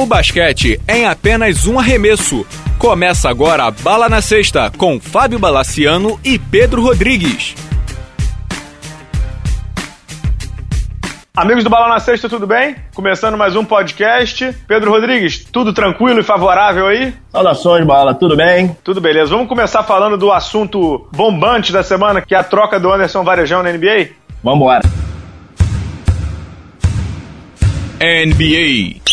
O basquete é em apenas um arremesso. Começa agora a Bala na Sexta com Fábio Balaciano e Pedro Rodrigues. Amigos do Bala na Sexta, tudo bem? Começando mais um podcast. Pedro Rodrigues, tudo tranquilo e favorável aí? Saudações, Bala, tudo bem? Tudo beleza. Vamos começar falando do assunto bombante da semana, que é a troca do Anderson Varejão na NBA? Vamos embora. NBA.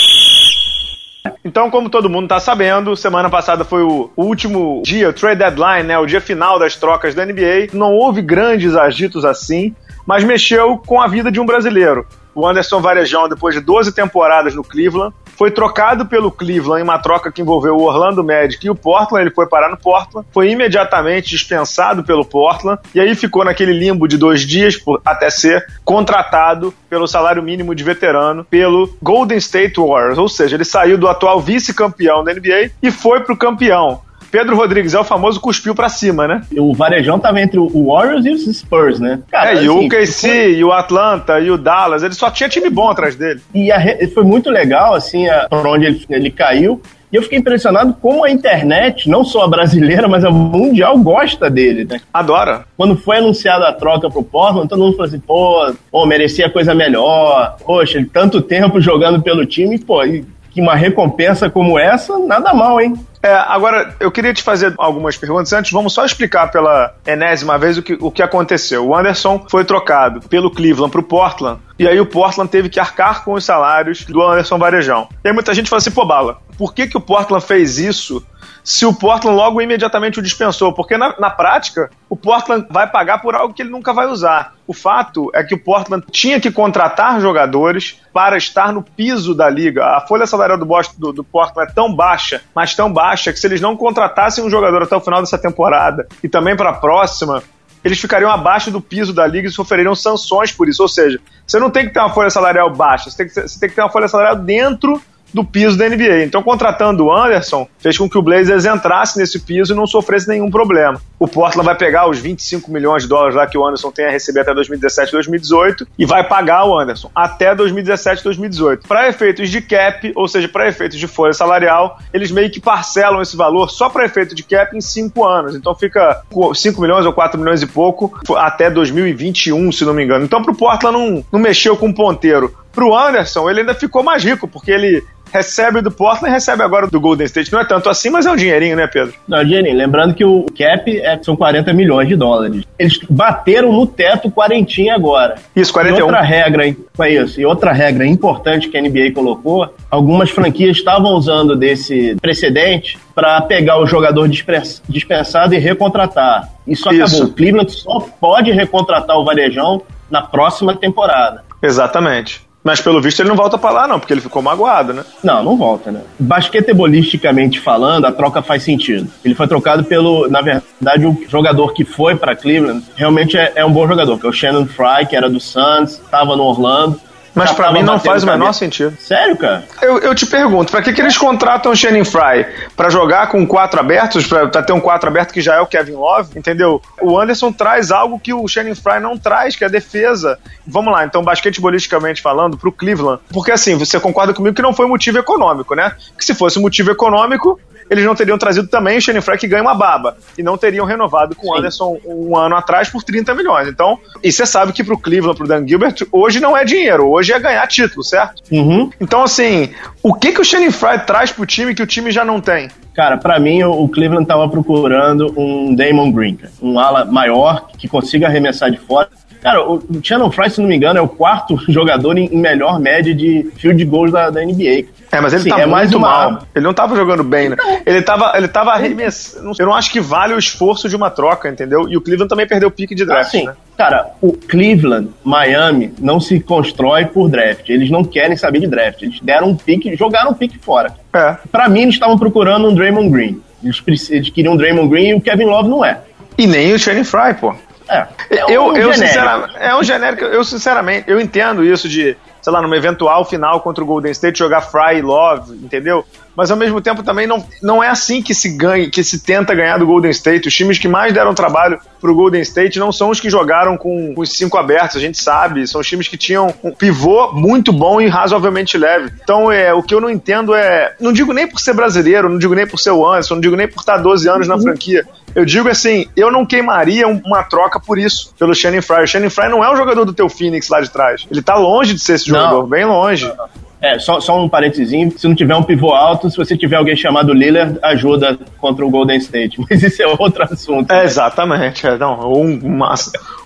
Então, como todo mundo está sabendo, semana passada foi o último dia, o trade deadline, né, o dia final das trocas da NBA. Não houve grandes agitos assim, mas mexeu com a vida de um brasileiro. O Anderson Varejão, depois de 12 temporadas no Cleveland, foi trocado pelo Cleveland em uma troca que envolveu o Orlando Magic e o Portland. Ele foi parar no Portland, foi imediatamente dispensado pelo Portland e aí ficou naquele limbo de dois dias até ser contratado pelo salário mínimo de veterano pelo Golden State Warriors. Ou seja, ele saiu do atual vice-campeão da NBA e foi para o campeão. Pedro Rodrigues é o famoso cuspiu pra cima, né? O Varejão tava entre o Warriors e os Spurs, né? Cara, é, e assim, o KC, foi... e o Atlanta, e o Dallas, ele só tinha time bom atrás dele. E re... foi muito legal, assim, a... por onde ele, ele caiu. E eu fiquei impressionado como a internet, não só a brasileira, mas a mundial, gosta dele, né? Adora. Quando foi anunciada a troca pro Portland, todo mundo falou assim, pô, pô merecia coisa melhor. Poxa, tanto tempo jogando pelo time, pô, e que uma recompensa como essa, nada mal, hein? É, agora, eu queria te fazer algumas perguntas. Antes, vamos só explicar pela enésima vez o que, o que aconteceu. O Anderson foi trocado pelo Cleveland para o Portland, e aí o Portland teve que arcar com os salários do Anderson Varejão. E aí muita gente fala assim, pô, Bala, por que, que o Portland fez isso se o Portland logo imediatamente o dispensou, porque na, na, prática o Portland vai pagar por algo que ele nunca vai usar. O fato é que o Portland tinha que contratar jogadores para estar no piso da liga. A folha salarial do, Boston, do, do Portland é tão baixa, mas tão baixa, que se eles não contratassem um jogador até o final dessa temporada e também para a próxima, eles ficariam abaixo do piso da liga e sofreriam sanções por isso. Ou seja, você não tem que ter uma folha salarial baixa, você tem que, você tem que ter uma folha salarial dentro do piso da NBA. Então, contratando o Anderson, fez com que o Blazers entrasse nesse piso e não sofresse nenhum problema. O Portland vai pegar os 25 milhões de dólares lá que o Anderson tem a receber até 2017 2018 e vai pagar o Anderson até 2017 2018. Para efeitos de cap, ou seja, para efeitos de folha salarial, eles meio que parcelam esse valor só para efeito de cap em 5 anos. Então fica 5 milhões ou 4 milhões e pouco até 2021, se não me engano. Então, para o Portland não, não mexeu com o ponteiro. Para o Anderson, ele ainda ficou mais rico, porque ele recebe do Portland e recebe agora do Golden State. Não é tanto assim, mas é um dinheirinho, né, Pedro? Não, é dinheirinho. Lembrando que o cap é, são 40 milhões de dólares. Eles bateram no teto quarentinha agora. Isso, 41. E outra regra, é isso. E outra regra importante que a NBA colocou, algumas franquias estavam usando desse precedente para pegar o jogador dispensado e recontratar. Isso acabou. Isso. O Cleveland só pode recontratar o Varejão na próxima temporada. Exatamente. Mas pelo visto ele não volta para lá, não, porque ele ficou magoado, né? Não, não volta, né? Basquetebolisticamente falando, a troca faz sentido. Ele foi trocado pelo, na verdade, o jogador que foi para Cleveland realmente é, é, um bom jogador, que é o Shannon Fry, que era do Suns, estava no Orlando. Mas para mim não faz o menor sentido. Sério, cara? Eu, eu te pergunto, para que, que eles contratam o Shannon Fry? Para jogar com quatro abertos? Para ter um quatro aberto que já é o Kevin Love? Entendeu? O Anderson traz algo que o Shannon Fry não traz, que é a defesa. Vamos lá, então, basquetebolisticamente falando, pro Cleveland. Porque assim, você concorda comigo que não foi motivo econômico, né? Que se fosse motivo econômico, eles não teriam trazido também o Shane Frey que ganha uma baba. E não teriam renovado com o Anderson um ano atrás por 30 milhões. Então, e você sabe que pro Cleveland, pro Dan Gilbert, hoje não é dinheiro, hoje é ganhar título, certo? Uhum. Então, assim, o que, que o Shane Frey traz pro time que o time já não tem? Cara, para mim o Cleveland tava procurando um Damon Green, um ala maior que consiga arremessar de fora. Cara, o Shannon Fry, se não me engano, é o quarto jogador em melhor média de field goals da, da NBA. É, mas ele Sim, tá é muito mais uma... mal. Ele não tava jogando bem, né? Ele tava, ele tava arremessando. Eu não acho que vale o esforço de uma troca, entendeu? E o Cleveland também perdeu o pique de draft, assim, né? Cara, o Cleveland, Miami, não se constrói por draft. Eles não querem saber de draft. Eles deram um pique, jogaram um pique fora. É. Pra mim, eles estavam procurando um Draymond Green. Eles, eles queriam um Draymond Green e o Kevin Love não é. E nem o Shane Fry, pô. É. é um eu, eu sinceramente, é um genérico. Eu, sinceramente, eu entendo isso de sei lá, numa eventual final contra o Golden State, jogar Fry e Love, entendeu? Mas ao mesmo tempo também não, não é assim que se ganha, que se tenta ganhar do Golden State. Os times que mais deram trabalho pro Golden State não são os que jogaram com, com os cinco abertos, a gente sabe. São os times que tinham um pivô muito bom e razoavelmente leve. Então, é, o que eu não entendo é. Não digo nem por ser brasileiro, não digo nem por ser o Anderson, não digo nem por estar 12 anos na uhum. franquia. Eu digo assim, eu não queimaria uma troca por isso, pelo Shannon Fry. O Shannon Fry não é o jogador do teu Phoenix lá de trás. Ele tá longe de ser esse jogador, não. bem longe. É, só, só um parentezinho, se não tiver um pivô alto, se você tiver alguém chamado Lillard, ajuda contra o Golden State. Mas isso é outro assunto. É, exatamente, é, não, um,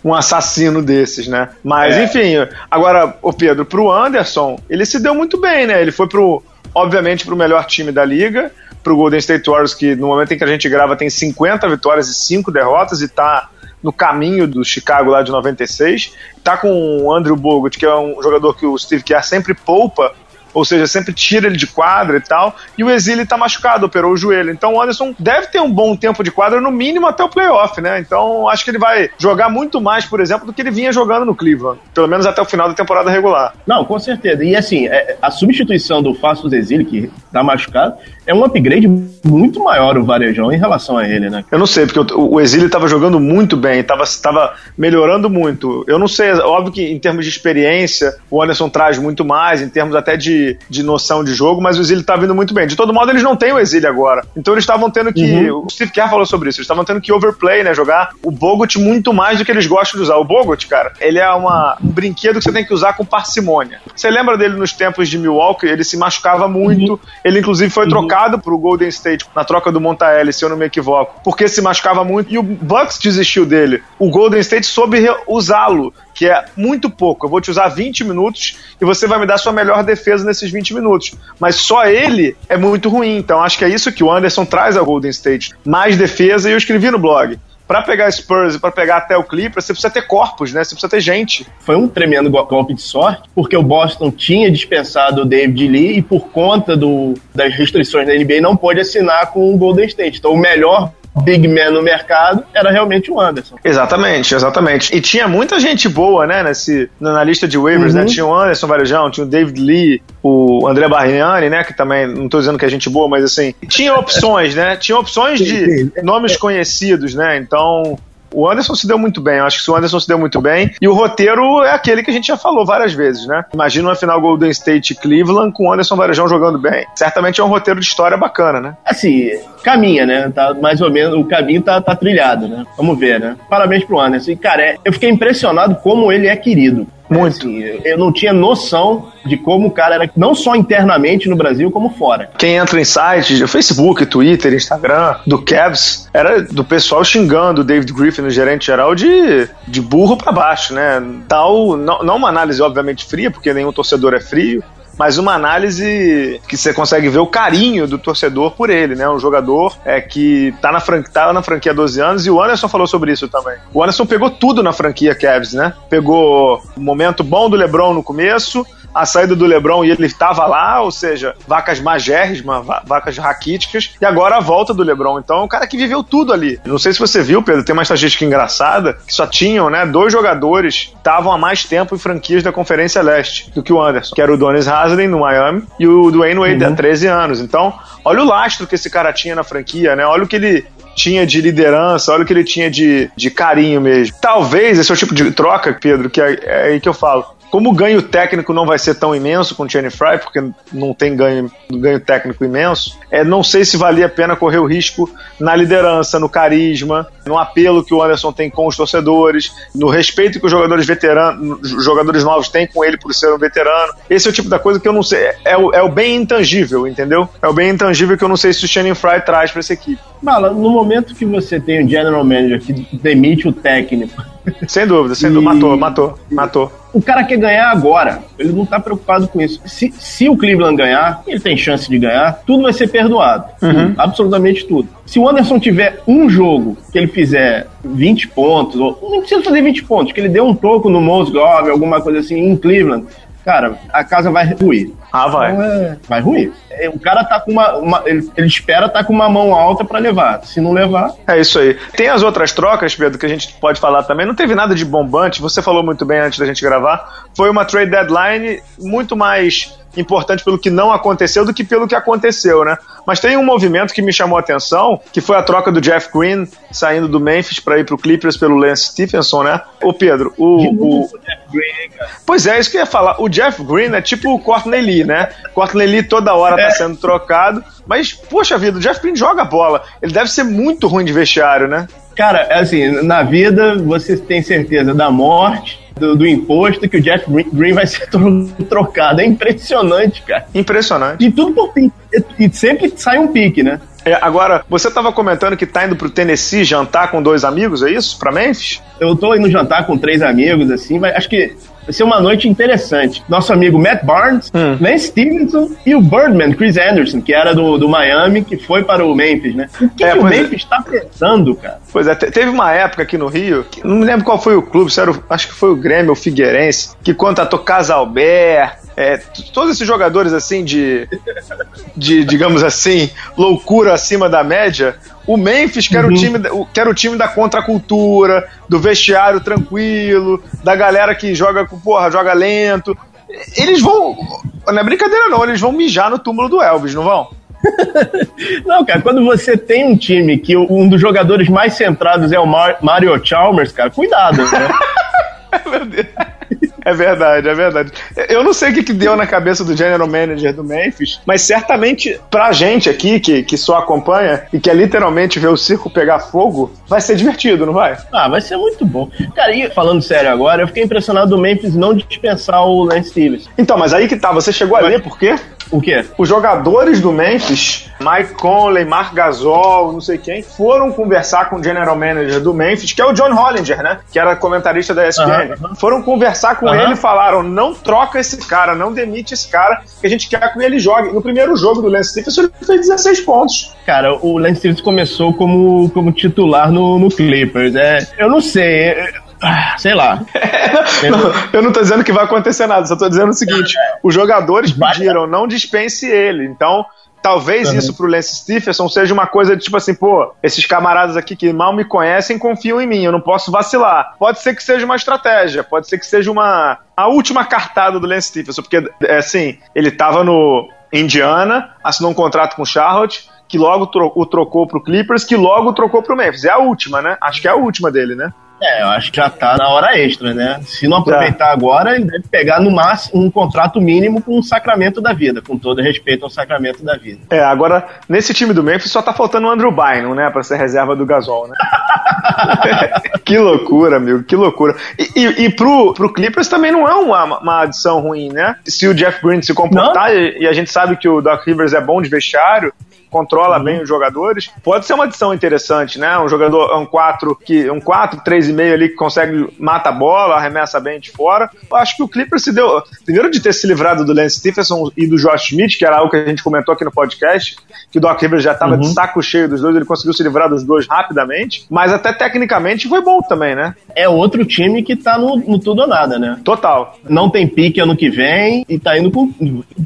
um assassino desses, né? Mas, é. enfim, agora, o Pedro, pro Anderson, ele se deu muito bem, né? Ele foi pro, obviamente, pro melhor time da liga, pro Golden State Warriors, que no momento em que a gente grava tem 50 vitórias e 5 derrotas e tá no caminho do Chicago lá de 96. Tá com o Andrew Bogut, que é um jogador que o Steve Kerr sempre poupa ou seja, sempre tira ele de quadra e tal. E o Exílio tá machucado, operou o joelho. Então o Anderson deve ter um bom tempo de quadra, no mínimo até o playoff, né? Então acho que ele vai jogar muito mais, por exemplo, do que ele vinha jogando no Cleveland. Pelo menos até o final da temporada regular. Não, com certeza. E assim, é, a substituição do Fácil Exílio, que tá machucado, é um upgrade muito maior o Varejão em relação a ele, né? Eu não sei, porque o, Exílio estava jogando muito bem, estava melhorando muito. Eu não sei, óbvio que em termos de experiência, o Anderson traz muito mais, em termos até de, de noção de jogo, mas o Exílio está vindo muito bem. De todo modo, eles não têm o Exílio agora. Então eles estavam tendo que. Uhum. O Steve Kerr falou sobre isso, eles estavam tendo que overplay, né? Jogar o Bogut muito mais do que eles gostam de usar. O Bogut, cara, ele é uma, um brinquedo que você tem que usar com parcimônia. Você lembra dele nos tempos de Milwaukee? Ele se machucava muito, uhum. ele inclusive foi uhum. trocado pro Golden State na troca do Montaelli, se eu não me equivoco, porque se machucava muito e o Bucks desistiu dele. O Golden State soube usá-lo, que é muito pouco. Eu vou te usar 20 minutos e você vai me dar sua melhor defesa nesses 20 minutos. Mas só ele é muito ruim. Então acho que é isso que o Anderson traz ao Golden State. Mais defesa e eu escrevi no blog para pegar Spurs e para pegar até o Clippers, você precisa ter corpos, né? Você precisa ter gente. Foi um tremendo golpe de sorte, porque o Boston tinha dispensado o David Lee e por conta do, das restrições da NBA não pôde assinar com o Golden State. Então o melhor big man no mercado era realmente o Anderson. Exatamente, exatamente. E tinha muita gente boa, né, nesse, na lista de waivers, né? uhum. né? Tinha o Anderson Varejão, tinha o David Lee, o André Barriani, né, que também, não tô dizendo que é gente boa, mas assim, tinha opções, né? Tinha opções de nomes conhecidos, né? Então, o Anderson se deu muito bem, eu acho que o Anderson se deu muito bem. E o roteiro é aquele que a gente já falou várias vezes, né? Imagina uma final Golden State Cleveland com o Anderson Varejão jogando bem. Certamente é um roteiro de história bacana, né? Assim, caminha, né? Tá mais ou menos, o caminho tá, tá trilhado, né? Vamos ver, né? Parabéns pro Anderson. E, cara, é, eu fiquei impressionado como ele é querido. Muito. Assim, eu não tinha noção de como o cara era, não só internamente no Brasil, como fora. Quem entra em sites, Facebook, Twitter, Instagram, do Cavs, era do pessoal xingando o David Griffin, o gerente geral, de, de burro para baixo, né? Tal, não, não uma análise, obviamente, fria, porque nenhum torcedor é frio, mas uma análise que você consegue ver o carinho do torcedor por ele, né? Um jogador é, que tá na, fran tá na franquia há 12 anos e o Anderson falou sobre isso também. O Anderson pegou tudo na franquia Cavs, né? Pegou o momento bom do LeBron no começo, a saída do Lebron e ele estava lá, ou seja, vacas magérrimas, vacas raquíticas, e agora a volta do Lebron. Então é um cara que viveu tudo ali. Não sei se você viu, Pedro, tem uma estatística engraçada, que só tinham, né, dois jogadores que estavam há mais tempo em franquias da Conferência Leste do que o Anderson, que era o Donis Haslem no Miami e o Dwayne Wade uhum. há 13 anos. Então, olha o lastro que esse cara tinha na franquia, né? Olha o que ele tinha de liderança, olha o que ele tinha de, de carinho mesmo. Talvez esse é o tipo de troca, Pedro, que é, é aí que eu falo como o ganho técnico não vai ser tão imenso com o Channing Fry, porque não tem ganho, ganho técnico imenso, é, não sei se valia a pena correr o risco na liderança, no carisma, no apelo que o Anderson tem com os torcedores, no respeito que os jogadores veteranos, os jogadores novos têm com ele por ser um veterano. Esse é o tipo da coisa que eu não sei. É o, é o bem intangível, entendeu? É o bem intangível que eu não sei se o Channing Fry traz para essa equipe. Mala, no momento que você tem o general manager que demite o técnico sem dúvida, sem e... dúvida. Matou, matou, matou. O cara quer ganhar agora. Ele não tá preocupado com isso. Se, se o Cleveland ganhar, ele tem chance de ganhar, tudo vai ser perdoado. Uhum. Absolutamente tudo. Se o Anderson tiver um jogo que ele fizer 20 pontos, ou nem precisa fazer 20 pontos, que ele dê um toco no Mosgov, alguma coisa assim, em Cleveland, cara, a casa vai ruir. Ah, vai. Então, é, vai ruir. É, o cara tá com uma. uma ele, ele, espera tá com uma mão alta para levar. Se não levar. É isso aí. Tem as outras trocas, Pedro, que a gente pode falar também. Não teve nada de bombante. Você falou muito bem antes da gente gravar. Foi uma trade deadline muito mais importante pelo que não aconteceu do que pelo que aconteceu, né? Mas tem um movimento que me chamou a atenção, que foi a troca do Jeff Green saindo do Memphis para ir pro Clippers pelo Lance Stephenson, né? Ô Pedro, o, o... Pois é, isso que eu ia falar. O Jeff Green é tipo o Courtney Lee, né? Courtney Lee toda hora tá é. sendo trocado, mas poxa vida, o Jeff Green joga bola. Ele deve ser muito ruim de vestiário, né? Cara, assim, na vida você tem certeza da morte, do, do, imposto que o Jeff Green vai ser trocado. É impressionante, cara. Impressionante. E tudo por pique. E sempre sai um pique, né? É, agora, você estava comentando que tá indo pro Tennessee jantar com dois amigos, é isso? Pra Memphis? Eu tô indo jantar com três amigos, assim, mas acho que vai ser uma noite interessante. Nosso amigo Matt Barnes, hum. Lance Stevenson e o Birdman, Chris Anderson, que era do, do Miami, que foi para o Memphis, né? O que, é, que o é. Memphis está é. pensando, cara? Pois é, teve uma época aqui no Rio, não me lembro qual foi o clube, era o, acho que foi o Grêmio ou Figueirense, que contratou Casalberto, é, todos esses jogadores assim de, de, digamos assim, loucura acima da média, o Memphis, que era, uhum. o, time, que era o time da contracultura, do vestiário tranquilo, da galera que joga, porra, joga lento. Eles vão. Não é brincadeira, não, eles vão mijar no túmulo do Elvis, não vão? não, cara, quando você tem um time que um dos jogadores mais centrados é o Mar Mario Chalmers, cara, cuidado, né? Meu Deus. É verdade, é verdade. Eu não sei o que, que deu na cabeça do general manager do Memphis, mas certamente pra gente aqui, que, que só acompanha e quer literalmente ver o circo pegar fogo, vai ser divertido, não vai? Ah, vai ser muito bom. Cara, e falando sério agora, eu fiquei impressionado do Memphis não dispensar o Lance Stevens. Então, mas aí que tá, você chegou a ler por quê? O quê? Os jogadores do Memphis, Mike Conley, Mark Gasol, não sei quem, foram conversar com o general manager do Memphis, que é o John Hollinger, né? Que era comentarista da ESPN. Foram conversar com ele e falaram: não troca esse cara, não demite esse cara, que a gente quer que ele jogue. No primeiro jogo do Lance Stephenson, ele fez 16 pontos. Cara, o Lance Stephenson começou como, como titular no, no Clippers. É, eu não sei. Ah, sei lá. não, eu não tô dizendo que vai acontecer nada, só tô dizendo o seguinte: os jogadores pediram, não dispense ele. Então, talvez uhum. isso pro Lance Stephenson seja uma coisa de tipo assim, pô, esses camaradas aqui que mal me conhecem confiam em mim, eu não posso vacilar. Pode ser que seja uma estratégia, pode ser que seja uma a última cartada do Lance Stephenson, porque é assim, ele tava no Indiana, assinou um contrato com o Charlotte, que logo tro o trocou pro Clippers, que logo trocou pro Memphis. É a última, né? Acho que é a última dele, né? É, eu acho que já tá na hora extra, né? Se não aproveitar já. agora, ele deve pegar no máximo um contrato mínimo com um sacramento da vida, com todo respeito ao sacramento da vida. É, agora, nesse time do Memphis só tá faltando o Andrew Bynum, né? Pra ser reserva do Gasol, né? que loucura, amigo, que loucura. E, e, e pro, pro Clippers também não é uma, uma adição ruim, né? Se o Jeff Green se comportar, e, e, a gente sabe que o Doc Rivers é bom de vestiário, controla uhum. bem os jogadores. Pode ser uma adição interessante, né? Um jogador, um 4, que, um 4, 3,5 ali que consegue, mata a bola, arremessa bem de fora. Eu acho que o Clippers se deu. Primeiro de ter se livrado do Lance Stephenson e do Josh Smith, que era algo que a gente comentou aqui no podcast, que o Doc Rivers já estava uhum. de saco cheio dos dois, ele conseguiu se livrar dos dois rapidamente. Mas até tecnicamente foi bom também, né? É outro time que tá no, no tudo ou nada, né? Total. Não tem pique ano que vem e tá indo com.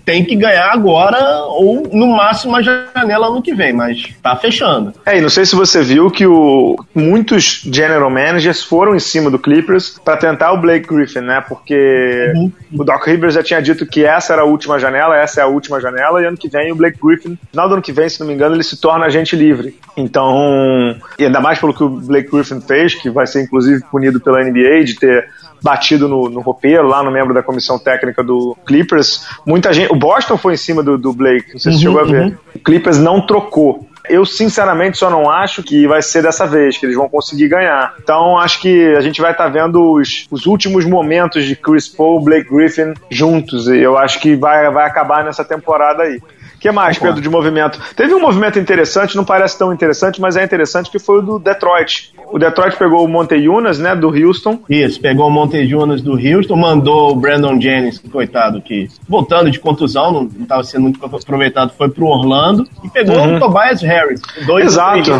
Tem que ganhar agora ou no máximo a janela janela ano que vem, mas tá fechando. É, e não sei se você viu que o, muitos general managers foram em cima do Clippers para tentar o Blake Griffin, né? Porque uhum. o Doc Rivers já tinha dito que essa era a última janela, essa é a última janela, e ano que vem o Blake Griffin, final do ano que vem, se não me engano, ele se torna agente livre. Então, e ainda mais pelo que o Blake Griffin fez, que vai ser inclusive punido pela NBA de ter batido no, no roupeiro, lá no membro da comissão técnica do Clippers. Muita gente. O Boston foi em cima do, do Blake, não sei se uhum, chegou a ver. Uhum. O Clippers não trocou. Eu, sinceramente, só não acho que vai ser dessa vez, que eles vão conseguir ganhar. Então, acho que a gente vai estar tá vendo os, os últimos momentos de Chris Paul, Blake Griffin juntos. E eu acho que vai, vai acabar nessa temporada aí que mais, Pedro, de movimento? Teve um movimento interessante, não parece tão interessante, mas é interessante, que foi o do Detroit. O Detroit pegou o Monteiunas, né, do Houston. Isso, pegou o Monteiunas do Houston, mandou o Brandon Jennings, coitado, que voltando de contusão, não estava sendo muito aproveitado, foi pro Orlando e pegou uhum. o Tobias Harris. Dois Exato.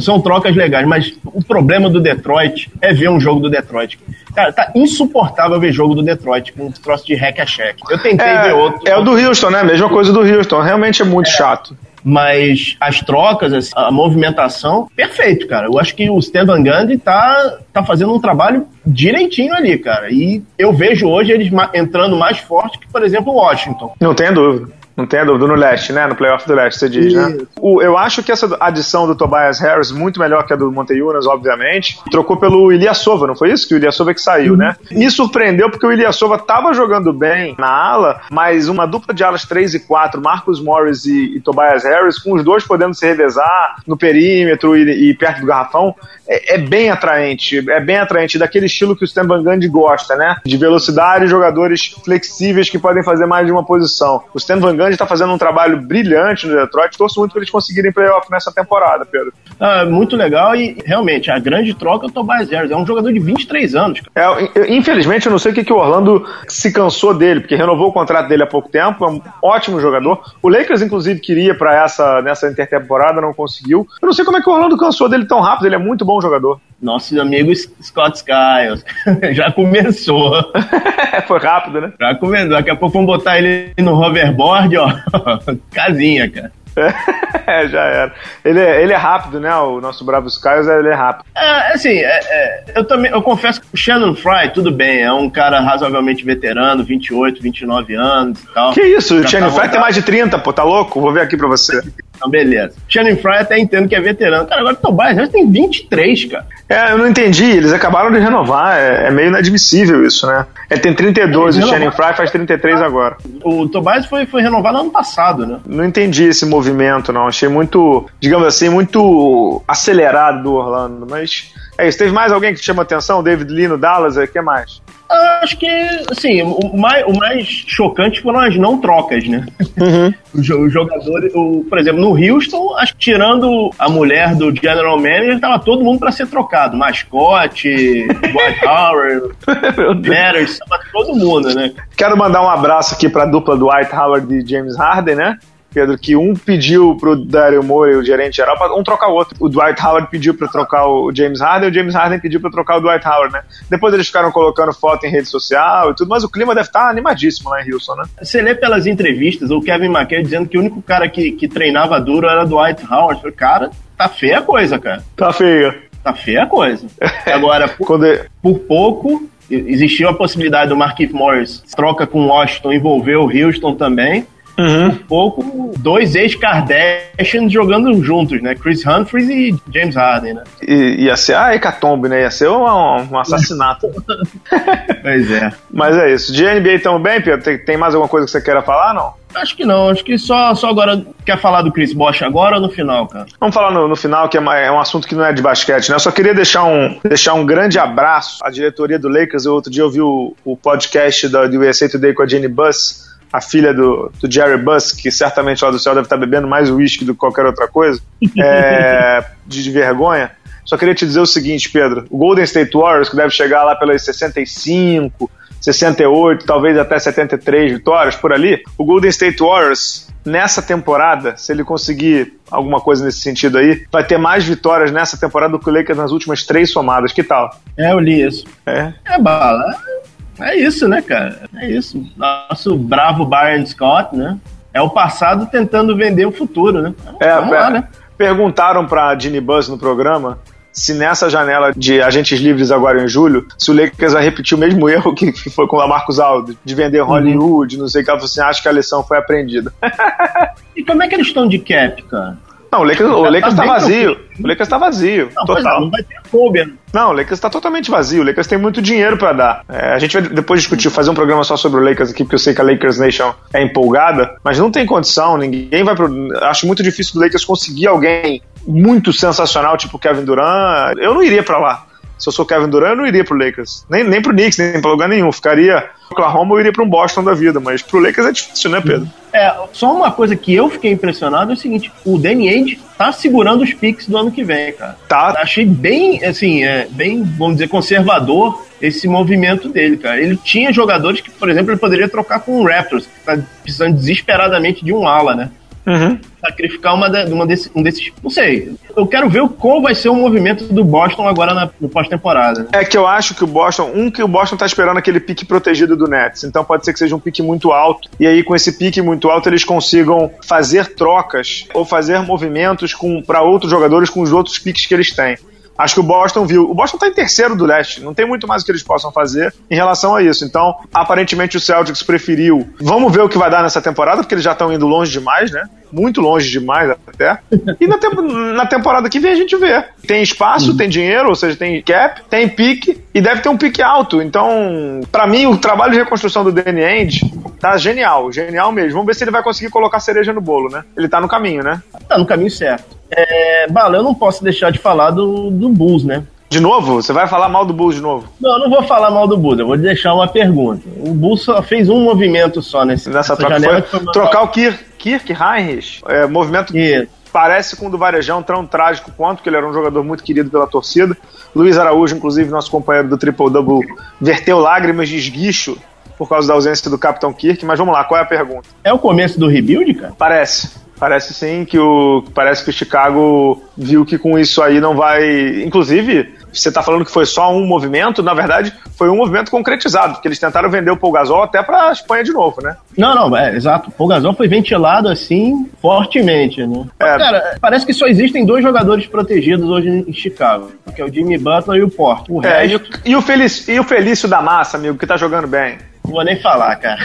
São trocas legais, mas o problema do Detroit é ver um jogo do Detroit. Cara, tá insuportável ver jogo do Detroit com um troço de hack a check. Eu tentei é, ver outro. É o do Houston, né? Mesma coisa do Houston. Realmente é muito é. chato mas as trocas, a movimentação, perfeito, cara. Eu acho que o Stan Van Gundy tá, tá fazendo um trabalho direitinho ali, cara. E eu vejo hoje eles entrando mais forte que, por exemplo, o Washington. Não tenho dúvida. Não tem dúvida, no leste, né? No playoff do leste, você diz, né? O, eu acho que essa adição do Tobias Harris, muito melhor que a do Monteunas, obviamente, trocou pelo Ilyasova, não foi isso? Que o Ilyasova que saiu, uhum. né? Me surpreendeu porque o Ilyasova tava jogando bem na ala, mas uma dupla de alas 3 e 4, Marcus Morris e, e Tobias Harris, com os dois podendo se revezar no perímetro e, e perto do garrafão, é, é, bem atraente, é bem atraente, daquele estilo que o Stan Van Gundy gosta, né? De velocidade e jogadores flexíveis que podem fazer mais de uma posição. O Stan Van Gundy Grande está fazendo um trabalho brilhante no Detroit. Torço muito para eles conseguirem playoff nessa temporada, Pedro. Ah, muito legal e realmente a grande troca é o Tobias Harris. É um jogador de 23 anos. É, infelizmente, eu não sei o que, que o Orlando se cansou dele, porque renovou o contrato dele há pouco tempo. É um ótimo jogador. O Lakers, inclusive, queria para essa nessa intertemporada, não conseguiu. Eu não sei como é que o Orlando cansou dele tão rápido. Ele é muito bom jogador. Nosso amigo Scott Skiles já começou. Foi rápido, né? Já começou. Daqui a pouco vamos botar ele no hoverboard, ó. Casinha, cara. É, já era. Ele é, ele é rápido, né? O nosso Bravo Skies, ele é rápido. É, assim, é, é, eu também, eu confesso que o Shannon Fry, tudo bem, é um cara razoavelmente veterano, 28, 29 anos e tal. Que isso? o Shannon tá Fry tem mais de 30, pô, tá louco? Vou ver aqui pra você. Então, beleza. Shannon Fry até entendo que é veterano. Cara, agora o Tobias já tem 23, cara. É, eu não entendi. Eles acabaram de renovar. É, é meio inadmissível isso, né? Ele tem 32, é, o Shannon Fry faz 33 agora. O Tobias foi, foi renovado ano passado, né? Não entendi esse movimento, não. Achei muito, digamos assim, muito acelerado do Orlando. Mas é isso. Teve mais alguém que te chama atenção? David Lee no Dallas? O que mais? Acho que, assim, o mais, o mais chocante foram as não trocas, né? Uhum. o jogador, o, por exemplo, no Houston, acho que tirando a mulher do General Manager, tava todo mundo para ser trocado. Mascote, Dwight Howard, Matters, tava todo mundo, né? Quero mandar um abraço aqui pra dupla do Dwight Howard e James Harden, né? Pedro, que um pediu pro Daryl Morey, o gerente geral, para um trocar o outro. O Dwight Howard pediu para trocar o James Harden, e o James Harden pediu para trocar o Dwight Howard, né? Depois eles ficaram colocando foto em rede social e tudo, mas o clima deve estar tá animadíssimo lá em Houston, né? Você lê pelas entrevistas o Kevin McKay dizendo que o único cara que, que treinava duro era o Dwight Howard. falei, cara, tá feia a coisa, cara. Tá feia. Tá feia a coisa. Agora, por, Quando... É- por pouco, existiu a possibilidade do Marquise Morris troca com o Washington envolver o Houston também. Uhum. Um pouco, dois ex-Kardashians jogando juntos, né? Chris Humphries e James Harden, né? I, ia ser a hecatombe, né? Ia ser um, um assassinato. pois é. Mas é isso. De NBA tão bem, Pedro? Tem, tem mais alguma coisa que você queira falar, não? Acho que não, acho que só, só agora. Quer falar do Chris Bosh agora ou no final, cara? Vamos falar no, no final, que é, é, um assunto que não é de basquete, né? Eu só queria deixar um, deixar um grande abraço à diretoria do Lakers. Eu, outro dia eu vi o, o podcast da USA Today com a Jenny Buss a filha do, do Jerry Buss, que certamente lá do céu deve estar bebendo mais uísque do que qualquer outra coisa, é, de, de, vergonha. Só queria te dizer o seguinte, Pedro: o Golden State Warriors, que deve chegar lá pelas 65, 68, talvez até 73 vitórias por ali, o Golden State Warriors, nessa temporada, se ele conseguir alguma coisa nesse sentido aí, vai ter mais vitórias nessa temporada do que o Lakers nas últimas três somadas. Que tal? É, eu li isso. É. É bala. É isso, né, cara? É isso. Nosso bravo Byron Scott, né? É o passado tentando vender o futuro, né? É, Vamos lá, né? Perguntaram pra Ginny Buzz no programa se nessa janela de agentes livres agora em julho, se o Lakers vai repetir o mesmo erro que foi com a Marcos Aldo, de vender Hollywood, uhum. não sei o que, ela falou assim, acho que a lição foi aprendida. e como é que eles estão de cap, cara? Não, o Lakers, o Lakers tá, tá vazio. O Lakers tá vazio. Não, total. Não, vai ter. Né? Não, o Lakers tá totalmente vazio. O Lakers tem muito dinheiro para dar. É, a gente vai depois discutir, fazer um programa só sobre o Lakers aqui, porque eu sei que a Lakers Nation é empolgada, mas não tem condição. Ninguém vai pro. Acho muito difícil o Lakers conseguir alguém muito sensacional, tipo Kevin Durant. Eu não iria para lá. Se eu sou Kevin Durant, eu não iria pro Lakers. Nem, nem pro Knicks, nem pra lugar nenhum. Ficaria Oklahoma ou iria para um Boston da vida, mas pro Lakers é difícil, né, Pedro? É, só uma coisa que eu fiquei impressionado é o seguinte: o Danny Ainge tá segurando os picks do ano que vem, cara. Tá. Achei bem, assim, é, bem, vamos dizer, conservador esse movimento dele, cara. Ele tinha jogadores que, por exemplo, ele poderia trocar com o Raptors, que tá precisando desesperadamente de um ala, né? Uhum. Sacrificar uma, de, uma desse, um desses. Não sei. Eu quero ver qual vai ser o movimento do Boston agora na, no pós-temporada. É que eu acho que o Boston. Um, que o Boston tá esperando aquele pique protegido do Nets. Então pode ser que seja um pique muito alto. E aí, com esse pique muito alto, eles consigam fazer trocas ou fazer movimentos para outros jogadores com os outros piques que eles têm. Acho que o Boston viu. O Boston está em terceiro do leste. Não tem muito mais o que eles possam fazer em relação a isso. Então, aparentemente, o Celtics preferiu. Vamos ver o que vai dar nessa temporada, porque eles já estão indo longe demais, né? Muito longe demais até. E na, te na temporada que vem a gente vê. Tem espaço, uhum. tem dinheiro, ou seja, tem cap, tem pique e deve ter um pique alto. Então, para mim, o trabalho de reconstrução do Danny Ainge tá genial, genial mesmo. Vamos ver se ele vai conseguir colocar cereja no bolo, né? Ele tá no caminho, né? Tá no caminho certo. É, Bala, eu não posso deixar de falar do, do Bulls, né? De novo? Você vai falar mal do Bulls de novo? Não, eu não vou falar mal do Bulls, eu vou deixar uma pergunta. O Bulls só fez um movimento só nesse, nessa, nessa troca. Foi, foi trocar o Kirk, Kirk Heinrich. É, movimento que parece com o do Varejão, tão trágico quanto, que ele era um jogador muito querido pela torcida. Luiz Araújo, inclusive, nosso companheiro do Triple Double, verteu lágrimas de esguicho por causa da ausência do Capitão Kirk. Mas vamos lá, qual é a pergunta? É o começo do rebuild, cara? Parece. Parece sim que o parece que o Chicago viu que com isso aí não vai, inclusive, você está falando que foi só um movimento, na verdade, foi um movimento concretizado, porque eles tentaram vender o Paul Gasol até para a Espanha de novo, né? Não, não, é, exato. O Paul Gasol foi ventilado assim fortemente, né? É. Cara, parece que só existem dois jogadores protegidos hoje em Chicago, que é o Jimmy Butler e o Porto. O é, resto... e, o, e, o Felício, e o Felício da Massa, amigo, que tá jogando bem. Não vou nem falar, cara.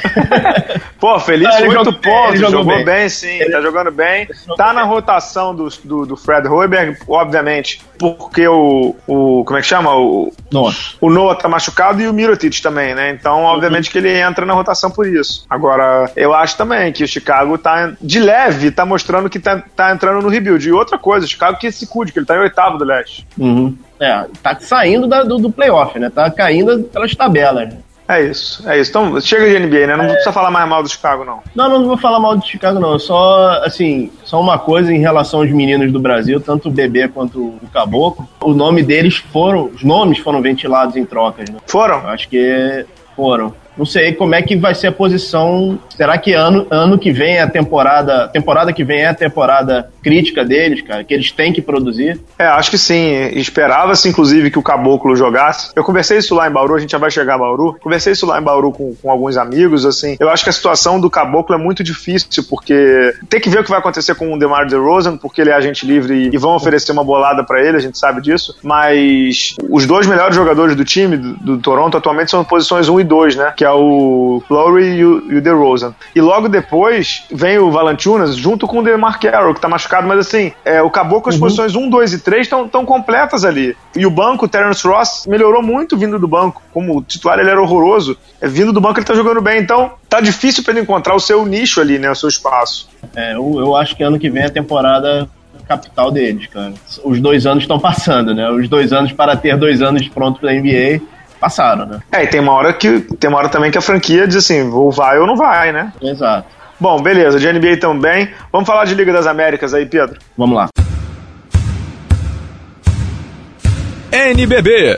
Pô, feliz ah, oito pontos, jogou, jogou bem. bem. sim, ele... tá jogando bem. Tá na rotação do, do, do, Fred Hoiberg, obviamente, porque o, o. Como é que chama? O Noah. O Noah tá machucado e o Mirotic também, né? Então, obviamente, uhum. que ele entra na rotação por isso. Agora, eu acho também que o Chicago tá de leve, tá mostrando que tá, tá entrando no rebuild. E outra coisa, o Chicago que se cuide, que ele tá em oitavo do leste. Uhum. É, tá saindo da, do, do playoff, né? Tá caindo pelas tabelas. É isso, é isso. Então, chega de NBA, né? Não é... precisa falar mais mal do Chicago, não. Não, não vou falar mal do Chicago, não. Só, assim, só uma coisa em relação aos meninos do Brasil, tanto o Bebê quanto o Caboclo. O nome deles foram, os nomes foram ventilados em trocas, né? Foram? Eu acho que foram. Não sei como é que vai ser a posição. Será que ano, ano que vem é a temporada. Temporada que vem é a temporada crítica deles, cara? Que eles têm que produzir? É, acho que sim. Esperava-se, inclusive, que o Caboclo jogasse. Eu conversei isso lá em Bauru, a gente já vai chegar a Bauru. Conversei isso lá em Bauru com, com alguns amigos, assim. Eu acho que a situação do Caboclo é muito difícil, porque tem que ver o que vai acontecer com o DeMar DeRozan, porque ele é agente livre e vão oferecer uma bolada para ele, a gente sabe disso. Mas os dois melhores jogadores do time, do, do Toronto, atualmente são posições 1 e 2, né? que é o Lowry e o, e o DeRozan. E logo depois vem o Valanciunas junto com o DeMar Carroll, que tá machucado, mas assim, é, o Caboclo, as uhum. posições 1, 2 e 3 estão completas ali. E o banco, o Terence Ross, melhorou muito vindo do banco. Como titular ele era horroroso, é, vindo do banco ele tá jogando bem. Então, tá difícil para ele encontrar o seu nicho ali, né, o seu espaço. É, eu, eu acho que ano que vem a temporada capital deles, cara. Os dois anos estão passando, né? Os dois anos para ter dois anos pronto para NBA passaram, né? É, e tem uma hora que tem uma hora também que a franquia diz assim, ou vai ou não vai, né? Exato. Bom, beleza, de NBA também. Vamos falar de Liga das Américas aí, Pedro? Vamos lá. NBB.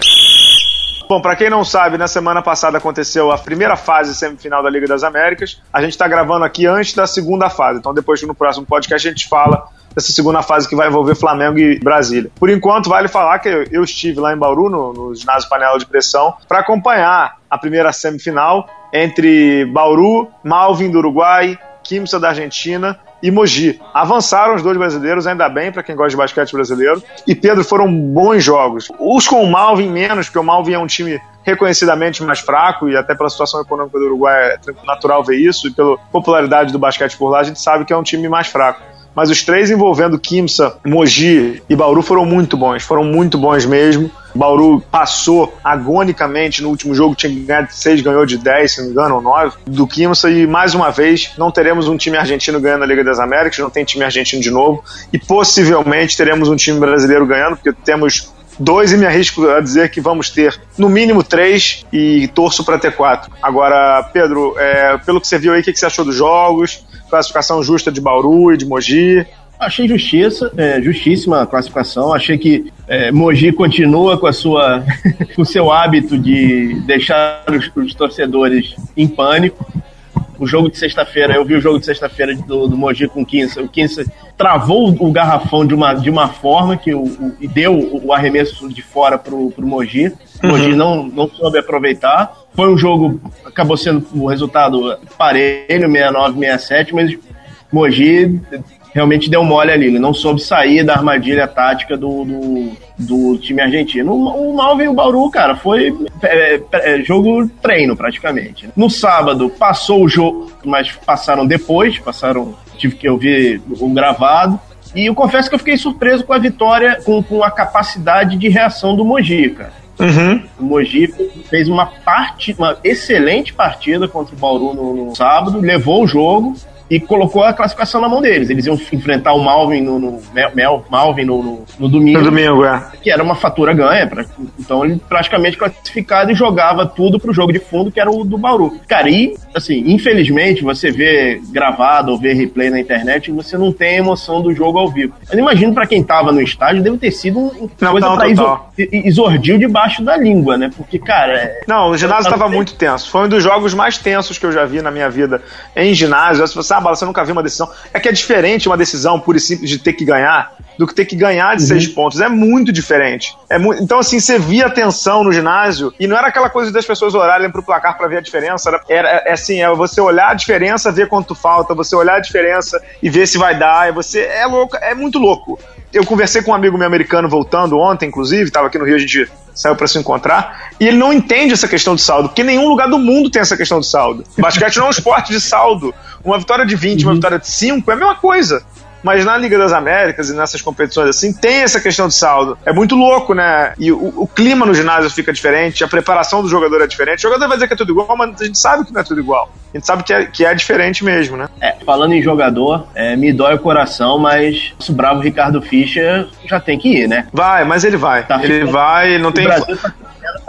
Bom, para quem não sabe, na semana passada aconteceu a primeira fase semifinal da Liga das Américas. A gente está gravando aqui antes da segunda fase. Então, depois no próximo podcast a gente fala dessa segunda fase que vai envolver Flamengo e Brasília. Por enquanto, vale falar que eu estive lá em Bauru, no, no ginásio Panela de Pressão, para acompanhar a primeira semifinal entre Bauru, Malvin do Uruguai, Quimsa da Argentina e Mogi. Avançaram os dois brasileiros, ainda bem para quem gosta de basquete brasileiro. E Pedro, foram bons jogos. Os com o Malvin menos, porque o Malvin é um time reconhecidamente mais fraco e até pela situação econômica do Uruguai é natural ver isso e pela popularidade do basquete por lá, a gente sabe que é um time mais fraco mas os três envolvendo Kimsa, Mogi e Bauru foram muito bons, foram muito bons mesmo. Bauru passou agonicamente no último jogo, tinha ganhado de 6, ganhou de 10, se não me engano, ou 9, do Kimsa. E mais uma vez, não teremos um time argentino ganhando a Liga das Américas, não tem time argentino de novo. E possivelmente teremos um time brasileiro ganhando, porque temos dois e me arrisco a dizer que vamos ter no mínimo três e torço para ter quatro. Agora, Pedro, é, pelo que você viu aí, o que, você achou dos jogos? Classificação justa de Bauru e de Mogi? Achei justiça, é, justíssima a classificação. Achei que é, Mogi continua com a sua, o seu hábito de deixar os, os torcedores em pânico o jogo de sexta-feira, eu vi o jogo de sexta-feira do, do Mogi com o Quinça. O Quinça travou o garrafão de uma, de uma forma que o, o e deu o, arremesso de fora pro, pro Mogi. O Mogi uhum. não, não soube aproveitar. Foi um jogo, acabou sendo o resultado parelho, 69, 67, mas Mogi realmente deu mole ali. Ele não soube sair da armadilha tática do, do, do time argentino. O, o Malvin e o Bauru, cara, foi é, é, jogo treino praticamente. No sábado passou o jogo, mas passaram depois, passaram. Tive que ouvir o gravado. E eu confesso que eu fiquei surpreso com a vitória, com, com a capacidade de reação do Mogi, cara. Uhum. O Mogi fez uma, parte, uma excelente partida contra o Bauru no, no sábado, levou o jogo, e colocou a classificação na mão deles. Eles iam enfrentar o Malvin no, no Mel, Malvin no, no, no, domingo. No domingo, é. Que era uma fatura ganha. Pra, então ele praticamente classificado e jogava tudo pro jogo de fundo, que era o do Bauru. Cara, e, assim, infelizmente, você vê gravado ou vê replay na internet, você não tem a emoção do jogo ao vivo. Mas imagino para quem tava no estádio, deve ter sido um não, coisa não, pra exordio debaixo da língua, né? Porque, cara. É... Não, o ginásio tava muito tenso. Foi um dos jogos mais tensos que eu já vi na minha vida em ginásio. Se você Bala, você nunca viu uma decisão. É que é diferente uma decisão pura e simples de ter que ganhar do que ter que ganhar de uhum. seis pontos. É muito diferente. É mu então, assim, você via a tensão no ginásio e não era aquela coisa das pessoas olharem pro placar para ver a diferença. Era, era é, assim, é você olhar a diferença, ver quanto falta, você olhar a diferença e ver se vai dar. É você é louco, é muito louco. Eu conversei com um amigo meu americano voltando ontem, inclusive, estava aqui no Rio, a gente saiu para se encontrar, e ele não entende essa questão de saldo, porque nenhum lugar do mundo tem essa questão de saldo. Basquete não é um esporte de saldo. Uma vitória de 20, uhum. uma vitória de 5 é a mesma coisa. Mas na Liga das Américas e nessas competições assim, tem essa questão de saldo. É muito louco, né? E o, o clima no ginásio fica diferente, a preparação do jogador é diferente. O jogador vai dizer que é tudo igual, mas a gente sabe que não é tudo igual. A gente sabe que é, que é diferente mesmo, né? É, falando em jogador, é, me dói o coração, mas o bravo Ricardo Fischer já tem que ir, né? Vai, mas ele vai. Tá ele vai, não o tem. Brasil tá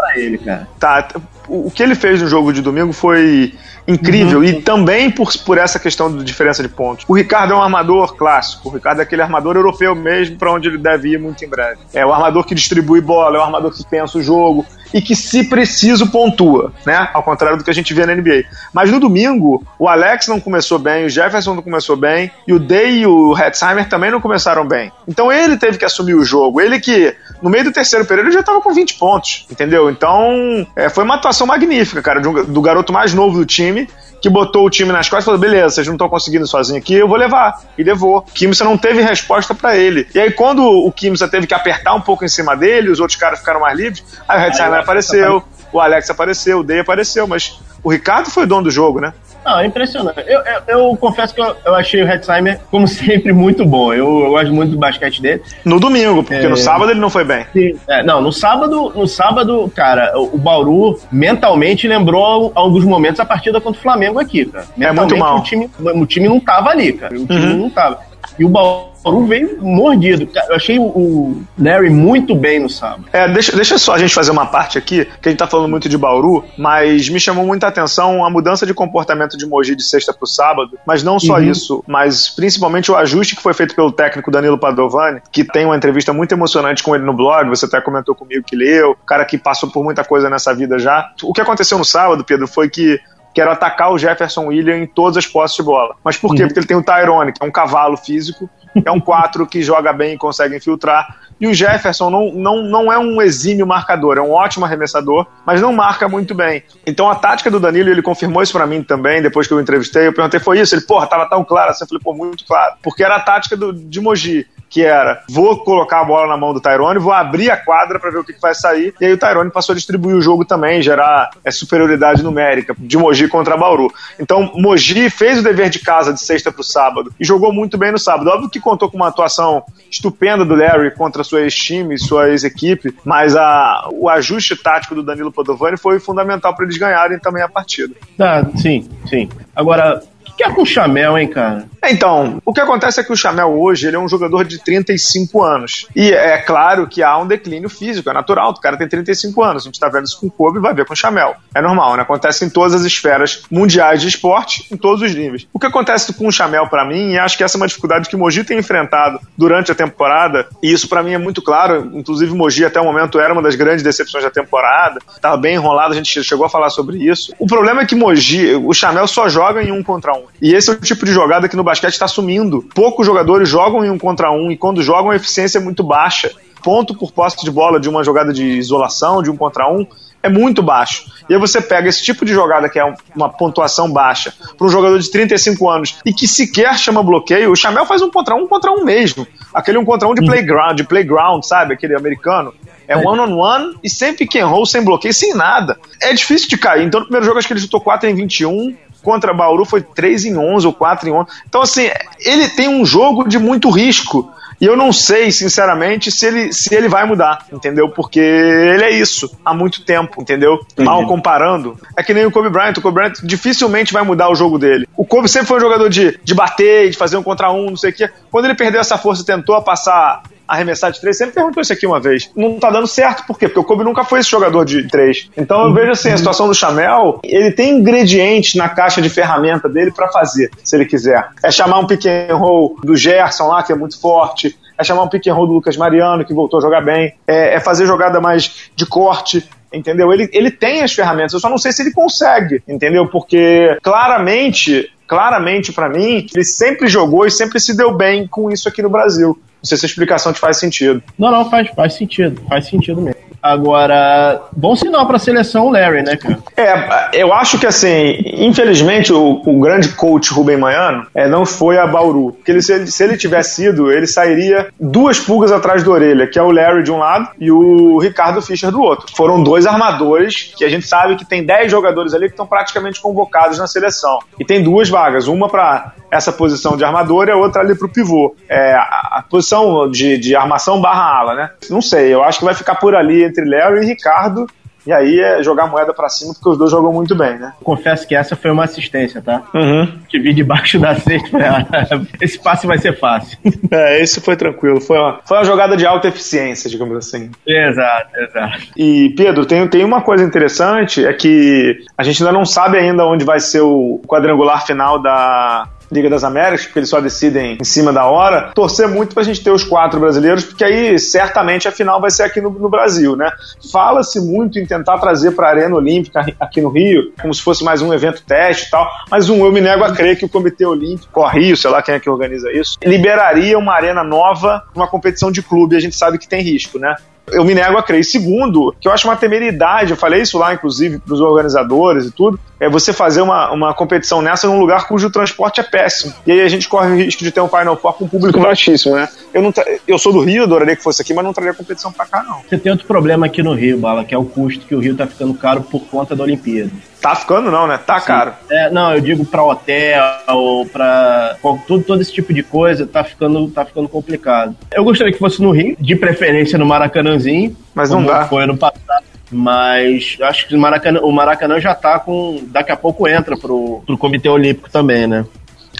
pra ele, cara. Tá. O que ele fez no jogo de domingo foi incrível. Uhum. E também por, por essa questão de diferença de pontos. O Ricardo é um armador clássico. O Ricardo é aquele armador europeu mesmo, para onde ele deve ir muito em breve. É o armador que distribui bola, é o armador que pensa o jogo e que, se preciso, pontua, né? Ao contrário do que a gente vê na NBA. Mas no domingo, o Alex não começou bem, o Jefferson não começou bem, e o Day e o Hetzheimer também não começaram bem. Então ele teve que assumir o jogo. Ele que, no meio do terceiro período, já estava com 20 pontos, entendeu? Então, é, foi uma atuação magnífica, cara, do, do garoto mais novo do time que botou o time nas costas e falou: beleza, vocês não estão conseguindo sozinho aqui, eu vou levar. E levou. Kimsa não teve resposta para ele. E aí, quando o Kimsa teve que apertar um pouco em cima dele, os outros caras ficaram mais livres, aí o Redsheimer apareceu, o Alex apareceu, o Day apareceu, mas o Ricardo foi dono do jogo, né? Não, é impressionante. Eu, eu, eu confesso que eu, eu, achei o Hetzheimer, como sempre, muito bom. Eu, eu, gosto muito do basquete dele. No domingo, porque é... no sábado ele não foi bem. É, não, no sábado, no sábado, cara, o, o Bauru mentalmente lembrou alguns momentos a partida contra o Flamengo aqui, cara. Mentalmente, é muito mal. O time, o time não tava ali, cara. O time uhum. não tava. E o Bauru veio mordido. Eu achei o Larry muito bem no sábado. É, deixa, deixa só a gente fazer uma parte aqui, que a gente tá falando muito de Bauru, mas me chamou muita atenção a mudança de comportamento de Mogi de sexta pro sábado, mas não só uhum. isso, mas principalmente o ajuste que foi feito pelo técnico Danilo Padovani, que tem uma entrevista muito emocionante com ele no blog, você até comentou comigo que leu, cara que passou por muita coisa nessa vida já. O que aconteceu no sábado, Pedro, foi que quero atacar o Jefferson William em todas as posses de bola. Mas por quê? Uhum. Porque ele tem o Tyrone, que é um cavalo físico, é um 4 que joga bem e consegue infiltrar. E o Jefferson não, não, não é um exímio marcador, é um ótimo arremessador, mas não marca muito bem. Então a tática do Danilo, ele confirmou isso para mim também, depois que eu entrevistei, eu perguntei, foi isso? Ele, porra, tava tão claro assim, eu falei, pô, muito claro. Porque era a tática do, de Mogi que era vou colocar a bola na mão do Tyrone, vou abrir a quadra para ver o que, que, vai sair. E aí o Tyrone passou a distribuir o jogo também, gerar é, superioridade numérica de Mogi contra Bauru. Então Mogi fez o dever de casa de sexta para o sábado e jogou muito bem no sábado. Óbvio que contou com uma atuação estupenda do Larry contra sua ex-time, sua ex-equipe, mas a, o ajuste tático do Danilo Padovani foi fundamental para eles ganharem também a partida. Ah, sim, sim. Agora, que é com o Chamel, hein, cara? Então, o que acontece é que o Chamel hoje ele é um jogador de 35 anos. E é claro que há um declínio físico, é natural, o cara tem 35 anos. A gente tá vendo isso com o Kobe, vai ver com o Chamel. É normal, né? Acontece em todas as esferas mundiais de esporte, em todos os níveis. O que acontece com o Chamel para mim, e acho que essa é uma dificuldade que o Mogi tem enfrentado durante a temporada, e isso para mim é muito claro, inclusive o Mogi até o momento era uma das grandes decepções da temporada, tava bem enrolado, a gente chegou a falar sobre isso. O problema é que Mogi, o Chamel só joga em um contra um. E esse é o tipo de jogada que no basquete está sumindo. Poucos jogadores jogam em um contra um, e quando jogam a eficiência é muito baixa. Ponto por posse de bola de uma jogada de isolação, de um contra um, é muito baixo. E aí você pega esse tipo de jogada que é uma pontuação baixa para um jogador de 35 anos e que sequer chama bloqueio, o Chamel faz um contra um contra um mesmo. Aquele um contra um de playground, de playground, sabe? Aquele americano. É one on one e sem pick and roll, sem bloqueio, sem nada. É difícil de cair. Então, no primeiro jogo, acho que ele chutou 4 em 21. Contra Bauru foi 3 em 11 ou 4 em 11. Então, assim, ele tem um jogo de muito risco. E eu não sei, sinceramente, se ele, se ele vai mudar, entendeu? Porque ele é isso há muito tempo, entendeu? Mal comparando. É que nem o Kobe Bryant. O Kobe Bryant dificilmente vai mudar o jogo dele. O Kobe sempre foi um jogador de, de bater, de fazer um contra um, não sei o quê. Quando ele perdeu essa força e tentou passar arremessar de três, sempre perguntou isso aqui uma vez. Não tá dando certo, por quê? Porque o Kobe nunca foi esse jogador de três. Então eu vejo assim, a situação do Chamel, ele tem ingredientes na caixa de ferramenta dele para fazer, se ele quiser. É chamar um pick and roll do Gerson lá, que é muito forte, é chamar um pick and roll do Lucas Mariano, que voltou a jogar bem, é, é fazer jogada mais de corte, entendeu? Ele, ele tem as ferramentas, eu só não sei se ele consegue, entendeu? Porque claramente, claramente para mim, ele sempre jogou e sempre se deu bem com isso aqui no Brasil. Não sei se a explicação te faz sentido. Não, não, faz, faz sentido. Faz sentido mesmo. Agora, bom sinal para a seleção Larry, né, cara? É, eu acho que assim, infelizmente o, o grande coach Rubem Manhano é, não foi a Bauru. Porque ele, se, ele, se ele tivesse ido, ele sairia duas pulgas atrás da orelha, que é o Larry de um lado e o Ricardo Fischer do outro. Foram dois armadores que a gente sabe que tem 10 jogadores ali que estão praticamente convocados na seleção. E tem duas vagas, uma para essa posição de armador e a outra ali para o pivô. É, a, a, posição de, de armação barra ala, né? Não sei, eu acho que vai ficar por ali entre Léo e Ricardo. E aí é jogar moeda para cima, porque os dois jogam muito bem, né? Confesso que essa foi uma assistência, tá? Uhum. Te vi debaixo da cesta. Esse passe vai ser fácil. É, esse foi tranquilo. Foi uma, foi uma jogada de alta eficiência, digamos assim. Exato, exato. E, Pedro, tem, tem uma coisa interessante: é que a gente ainda não sabe ainda onde vai ser o quadrangular final da, Liga das Américas, porque eles só decidem em cima da hora, torcer muito pra gente ter os quatro brasileiros, porque aí certamente a final vai ser aqui no, no Brasil, né? Fala-se muito em tentar trazer pra Arena Olímpica aqui no Rio, como se fosse mais um evento teste e tal, mas um, eu me nego a crer que o Comitê Olímpico, o Rio, sei lá quem é que organiza isso, liberaria uma arena nova, uma competição de clube, a gente sabe que tem risco, né? Eu me nego a crer. E segundo, que eu acho uma temeridade, eu falei isso lá, inclusive, para os organizadores e tudo, é você fazer uma, uma competição nessa num lugar cujo transporte é péssimo. E aí a gente corre o risco de ter um Final Four com um público baixíssimo, né? Eu, não eu sou do Rio, adoraria que fosse aqui, mas não traria competição para cá, não. Você tem outro problema aqui no Rio, Bala, que é o custo que o Rio tá ficando caro por conta da Olimpíada. Tá ficando não, né? Tá Sim. caro. É, não, eu digo para hotel ou para todo, todo esse tipo de coisa, tá ficando, tá ficando complicado. Eu gostaria que fosse no Rio, de preferência no Maracanãzinho. Mas não dá. Foi ano passado. Mas acho que o Maracanã, o Maracanã já tá com. Daqui a pouco entra pro, pro Comitê Olímpico também, né?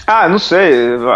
Ah, não sei.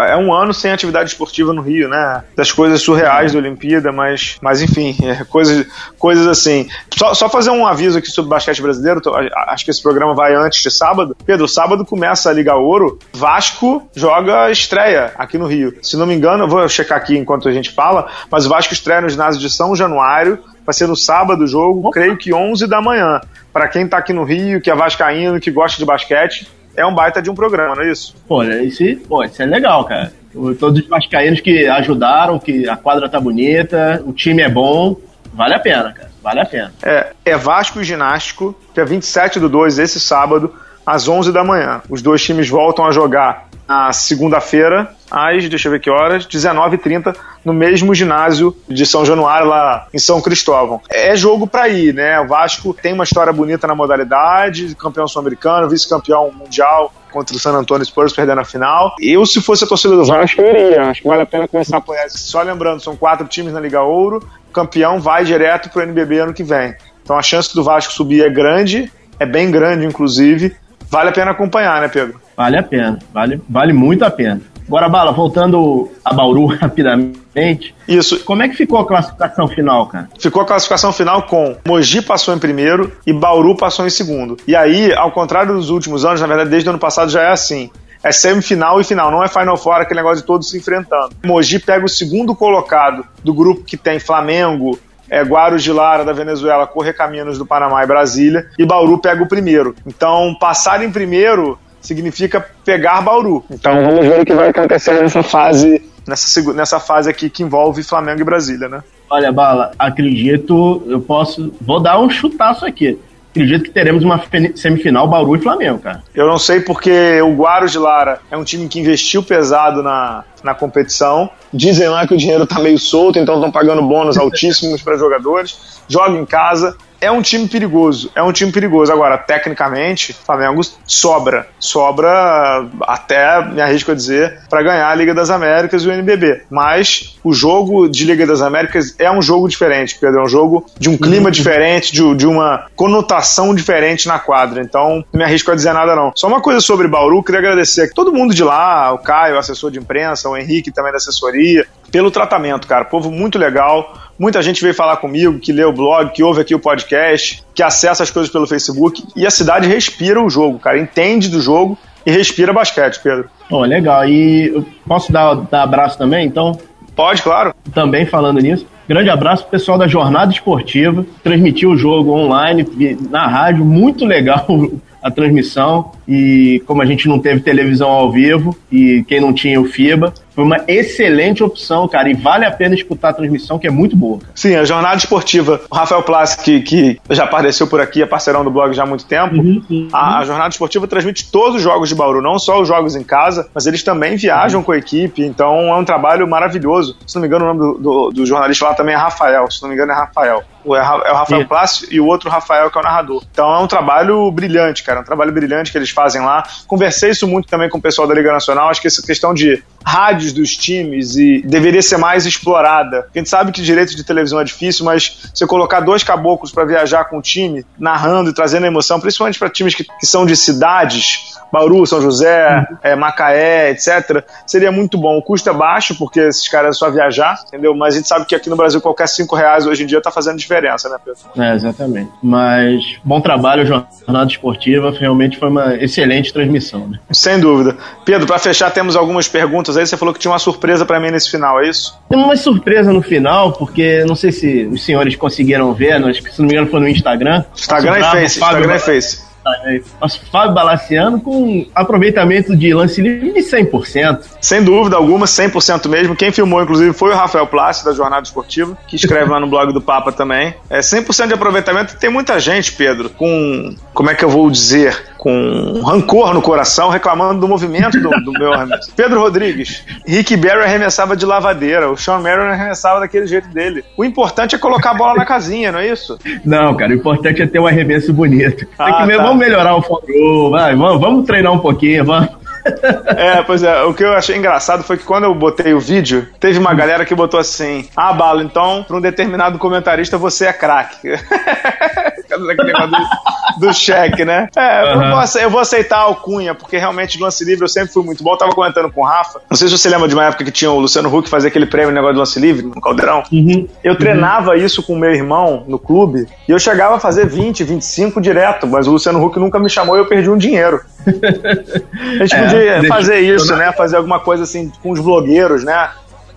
É um ano sem atividade esportiva no Rio, né? Das coisas surreais da Olimpíada, mas, mas enfim, é coisas, coisas assim. Só, só fazer um aviso aqui sobre o basquete brasileiro. Acho que esse programa vai antes de sábado. Pedro, sábado começa a Liga Ouro. Vasco joga estreia aqui no Rio. Se não me engano, eu vou checar aqui enquanto a gente fala, mas o Vasco estreia no ginásio de São Januário. Vai ser no sábado o jogo, creio que 11 da manhã. Para quem tá aqui no Rio, que é vascaíno, que gosta de basquete, é um baita de um programa, não é isso? Pô, esse, pô, isso é legal, cara. Todos os vascaínos que ajudaram, que a quadra tá bonita, o time é bom, vale a pena, cara. Vale a pena. É, é Vasco e Ginástico, dia 27 do 2, esse sábado, às 11 da manhã. Os dois times voltam a jogar na segunda-feira, às, deixa eu ver que horas, 19h30, no mesmo ginásio de São Januário, lá em São Cristóvão. É jogo para ir, né? O Vasco tem uma história bonita na modalidade, campeão sul-americano, vice-campeão mundial contra o San Antonio Spurs perdendo a final. Eu, se fosse a torcida do Vasco, eu iria. Acho que vale a pena começar a apoiar. Só lembrando, são quatro times na Liga Ouro, o campeão vai direto pro NBB ano que vem. Então a chance do Vasco subir é grande, é bem grande, inclusive. Vale a pena acompanhar, né, Pedro? Vale a pena, vale, vale muito a pena. Agora, Bala, voltando a Bauru rapidamente. Isso. Como é que ficou a classificação final, cara? Ficou a classificação final com Mogi passou em primeiro e Bauru passou em segundo. E aí, ao contrário dos últimos anos, na verdade, desde o ano passado já é assim é semifinal e final, não é Final Four, aquele negócio de todos se enfrentando. Mogi pega o segundo colocado do grupo que tem Flamengo, é, Guarus de Lara, da Venezuela, Correcaminos do Panamá e Brasília, e Bauru pega o primeiro. Então, passar em primeiro significa pegar Bauru. Então, vamos ver o que vai acontecer nessa fase, nessa, nessa fase aqui que envolve Flamengo e Brasília, né? Olha, Bala, acredito, eu posso, vou dar um chutaço aqui acredito que teremos uma semifinal Bauru e Flamengo, cara. Eu não sei porque o Guarus de Lara é um time que investiu pesado na, na competição. Dizem lá que o dinheiro tá meio solto, então estão pagando bônus altíssimos para jogadores. Joga em casa é um time perigoso, é um time perigoso. Agora, tecnicamente, Flamengo sobra, sobra até, me arrisco a dizer, para ganhar a Liga das Américas e o NBB. Mas o jogo de Liga das Américas é um jogo diferente, Pedro, é um jogo de um clima uhum. diferente, de, de, uma conotação diferente na quadra. Então, não me arrisco a dizer nada não. Só uma coisa sobre Bauru, queria agradecer a todo mundo de lá, o Caio, assessor de imprensa, o Henrique também da assessoria, pelo tratamento, cara. Povo muito legal Muita gente veio falar comigo, que lê o blog, que ouve aqui o podcast, que acessa as coisas pelo Facebook. E a cidade respira o jogo, cara. Entende do jogo e respira basquete, Pedro. Oh, legal. E posso dar, dar abraço também, então? Pode, claro. Também falando nisso. Grande abraço pro pessoal da Jornada Esportiva. Transmitiu o jogo online, na rádio. Muito legal a transmissão e como a gente não teve televisão ao vivo e quem não tinha o FIBA, foi uma excelente opção, cara, e vale a pena escutar a transmissão, que é muito boa. Sim, a jornada esportiva, o Rafael Plassi, que, que já apareceu por aqui, é parceirão do blog já há muito tempo, uhum, uhum. A, a, jornada esportiva transmite todos os jogos de Bauru, não só os jogos em casa, mas eles também viajam uhum. com a equipe, então é um trabalho maravilhoso. Se não me engano, o nome do, do, do jornalista lá também é Rafael, se não me engano é Rafael. É, é o Rafael Plassi e o outro Rafael, que é o narrador. Então é um trabalho brilhante, cara, é um trabalho brilhante que eles fazem lá. Conversei isso muito também com o pessoal da Liga Nacional. Acho que essa questão de dos times e deveria ser mais explorada. A gente sabe que direito de televisão é difícil, mas você colocar dois caboclos para viajar com o time, narrando e trazendo emoção, principalmente para times que, que são de cidades, Bauru, São José, uhum. é, Macaé, etc., seria muito bom. O custo é baixo, porque esses caras é só viajar, entendeu? Mas a gente sabe que aqui no Brasil qualquer cinco reais hoje em dia está fazendo diferença, né, Pedro? É, exatamente. Mas bom trabalho, jornada esportiva, realmente foi uma excelente transmissão, né? Sem dúvida. Pedro, para fechar, temos algumas perguntas aí. Você falou que tinha uma surpresa para mim nesse final, é isso? Tem uma surpresa no final, porque não sei se os senhores conseguiram ver, que se não me engano foi no Instagram. Instagram e Face, Instagram e Face. Nosso Fábio Balaciano com aproveitamento de lance livre de 100%. Sem dúvida alguma, 100% mesmo. Quem filmou, inclusive, foi o Rafael Plácido, da Jornada Esportiva, que escreve lá no blog do Papa também. É 100% de aproveitamento. Tem muita gente, Pedro, com, como é que eu vou dizer, com rancor no coração, reclamando do movimento do, do meu arremesso. Pedro Rodrigues, Rick Barry arremessava de lavadeira, o Sean Marion arremessava daquele jeito dele. O importante é colocar a bola na casinha, não é isso? Não, cara, o importante é ter um arremesso bonito. Ah, que, tá. Vamos melhorar o fogo, vai, vamos, vamos treinar um pouquinho, vamos. É, pois é, o que eu achei engraçado foi que quando eu botei o vídeo, teve uma galera que botou assim: Ah, Balo, então, pra um determinado comentarista você é craque. Do, do cheque, né? É, uhum. eu, vou, eu, vou, aceitar a alcunha, porque realmente no lance livre eu sempre fui muito bom. Eu tava comentando com o Rafa. Não sei se você lembra de uma época que tinha o Luciano Huck fazer aquele prêmio negócio do lance livre no Caldeirão. Uhum. Eu treinava uhum. isso com o meu irmão no clube e eu chegava a fazer 20, 25 direto, mas o Luciano Huck nunca me chamou e eu perdi um dinheiro. A gente é, podia fazer isso, né? Fazer alguma coisa assim com os blogueiros, né?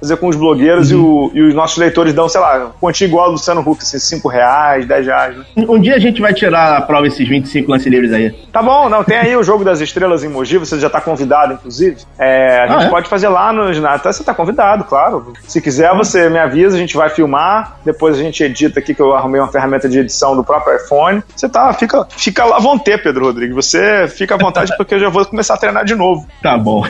Fazer com os blogueiros uhum. e, o, e, os nossos leitores dão, sei lá, quantia igual ao Luciano Huck, assim, 5 reais, 10 reais, né? Um dia a gente vai tirar a prova esses 25 lance livres aí. Tá bom, não, tem aí o Jogo das Estrelas em Mogi, você já tá convidado, inclusive. É, a gente ah, é? pode fazer lá no Até você tá convidado, claro. Se quiser, ah. você me avisa, a gente vai filmar, depois a gente edita aqui, que eu arrumei uma ferramenta de edição do próprio iPhone. Você tá, fica, fica lá à vontade, Pedro Rodrigues. Você fica à vontade porque eu já vou começar a treinar de novo. Tá bom.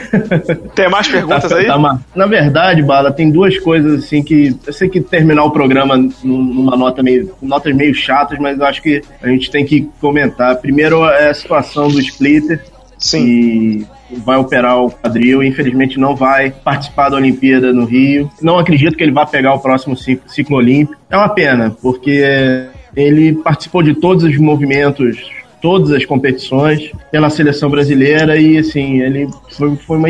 Tem mais perguntas tá, aí? Tá, na verdade, Bala, tem duas coisas assim que eu sei que terminar o programa numa nota meio notas meio chatas, mas eu acho que a gente tem que comentar. Primeiro é a situação do Splitter. Sim. Que vai operar o quadril, infelizmente não vai participar da Olimpíada no Rio. Não acredito que ele vá pegar o próximo ciclo, ciclo olímpico. É uma pena, porque ele participou de todos os movimentos todas as competições pela seleção brasileira e assim, ele foi, foi uma,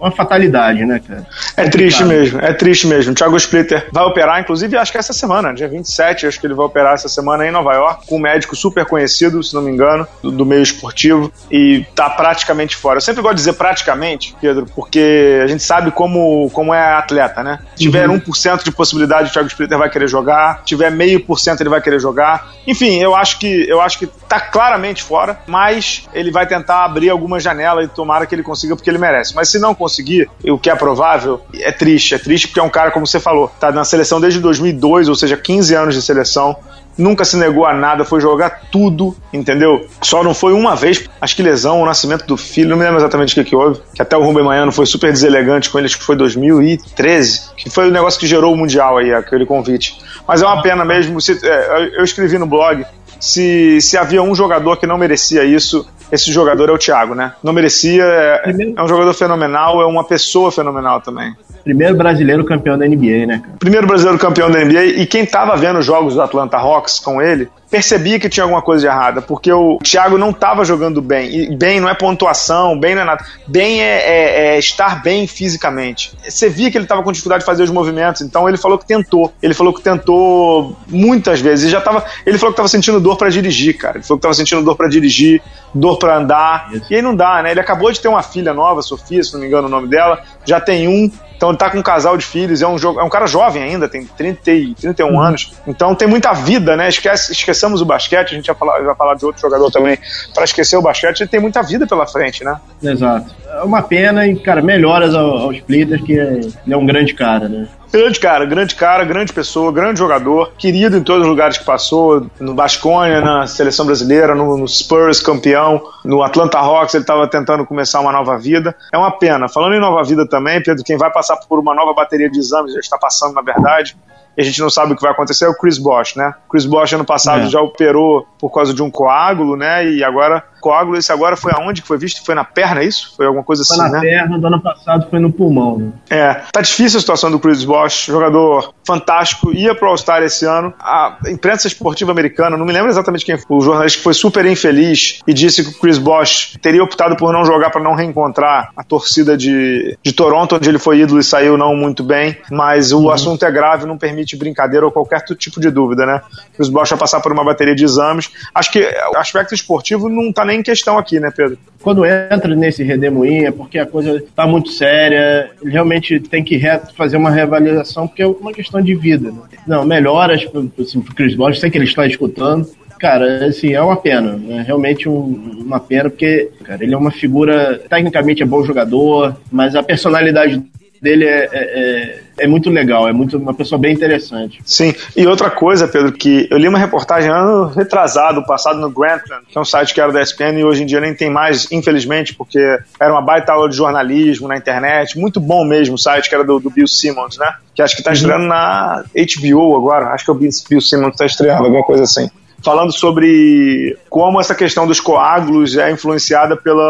uma fatalidade, né, cara? É triste mesmo, é triste mesmo. O Thiago Splitter vai operar, inclusive, acho que essa semana, dia 27, acho que ele vai operar essa semana em Nova York, com um médico super conhecido, se não me engano, do, do meio esportivo, e tá praticamente fora. Eu sempre gosto de dizer praticamente, Pedro, porque a gente sabe como, como é atleta, né? Se tiver uhum. 1% de possibilidade, o Thiago Splitter vai querer jogar, se tiver meio por cento, ele vai querer jogar. Enfim, eu acho que eu acho que tá claramente fora, mas ele vai tentar abrir alguma janela e tomara que ele consiga porque ele merece. Mas se não conseguir, o que é provável, é triste. É triste porque é um cara, como você falou, tá na seleção desde 2002, ou seja, 15 anos de seleção nunca se negou a nada, foi jogar tudo, entendeu? Só não foi uma vez, acho que lesão, o nascimento do filho, não me lembro exatamente o que, que houve, que até o Rubem Manhano foi super deselegante com ele, acho que foi 2013, que foi o negócio que gerou o Mundial aí, aquele convite. Mas é uma pena mesmo, é, eu escrevi no blog, se, se havia um jogador que não merecia isso, esse jogador é o Thiago, né? Não merecia, é, é um jogador fenomenal, é uma pessoa fenomenal também. Primeiro brasileiro campeão da NBA, né, cara? Primeiro brasileiro campeão da NBA e quem tava vendo os jogos do Atlanta Hawks com ele percebia que tinha alguma coisa de errada, porque o Thiago não estava jogando bem. E bem não é pontuação, bem não é nada. Bem é, é, é estar bem fisicamente. Você via que ele estava com dificuldade de fazer os movimentos, então ele falou que tentou. Ele falou que tentou muitas vezes. Ele já tava, ele falou que estava sentindo dor para dirigir, cara. Ele falou que estava sentindo dor para dirigir, dor para andar. Isso. E aí não dá, né? Ele acabou de ter uma filha nova, Sofia, se não me engano o nome dela. Já tem um então ele tá com um casal de filhos, é um, jogo, é um cara jovem ainda, tem 30 e 31 uhum. anos. Então tem muita vida, né? Esquece, esqueçamos o basquete, a gente vai falar, vai falar de outro jogador também. Para esquecer o basquete, ele tem muita vida pela frente, né? Exato. É uma pena e, cara, melhoras ao, ao Splitter, que ele é um grande cara, né? Grande cara, grande cara, grande pessoa, grande jogador, querido em todos os lugares que passou, no Basconia, na seleção brasileira, no, no Spurs, campeão, no Atlanta Hawks, ele estava tentando começar uma nova vida. É uma pena. Falando em nova vida também, Pedro, quem vai passar por uma nova bateria de exames, já está passando, na verdade, a gente não sabe o que vai acontecer, é o Chris Bosch, né? Chris Bosch ano passado é. já operou por causa de um coágulo, né? E agora coágulo, esse agora foi aonde que foi visto? Foi na perna, é isso? Foi alguma coisa foi assim, né? Foi na perna, do ano passado foi no pulmão. Né? É, tá difícil a situação do Chris Bosh, jogador fantástico, ia pro All-Star esse ano. A imprensa esportiva americana, não me lembro exatamente quem foi, o jornalista que foi super infeliz e disse que o Chris Bosh teria optado por não jogar para não reencontrar a torcida de, de Toronto, onde ele foi ídolo e saiu não muito bem, mas o uhum. assunto é grave, não permite brincadeira ou qualquer tipo de dúvida, né? O Chris Bosh vai passar por uma bateria de exames. Acho que o aspecto esportivo não tá nem em questão aqui, né, Pedro? Quando entra nesse redemoinho é porque a coisa está muito séria, ele realmente tem que fazer uma reavaliação, porque é uma questão de vida. Né? Não, melhoras assim, pro Chris Bosh, sei que ele está escutando, Cara, assim, é uma pena. É realmente um, uma pena, porque, cara, ele é uma figura. Tecnicamente é bom jogador, mas a personalidade dele é, é, é, é, muito legal, é muito uma pessoa bem interessante. Sim, e outra coisa, Pedro, que eu li uma reportagem ano retrasado, passado no Grantland, que é um site que era da ESPN e hoje em dia nem tem mais, infelizmente, porque era uma baita aula de jornalismo na internet, muito bom mesmo o site que era do, do Bill Simmons, né? Que acho que está uhum. estreando na HBO agora, acho que é o Bill Simmons que está estreando, alguma coisa assim falando sobre como essa questão dos coágulos é influenciada pelo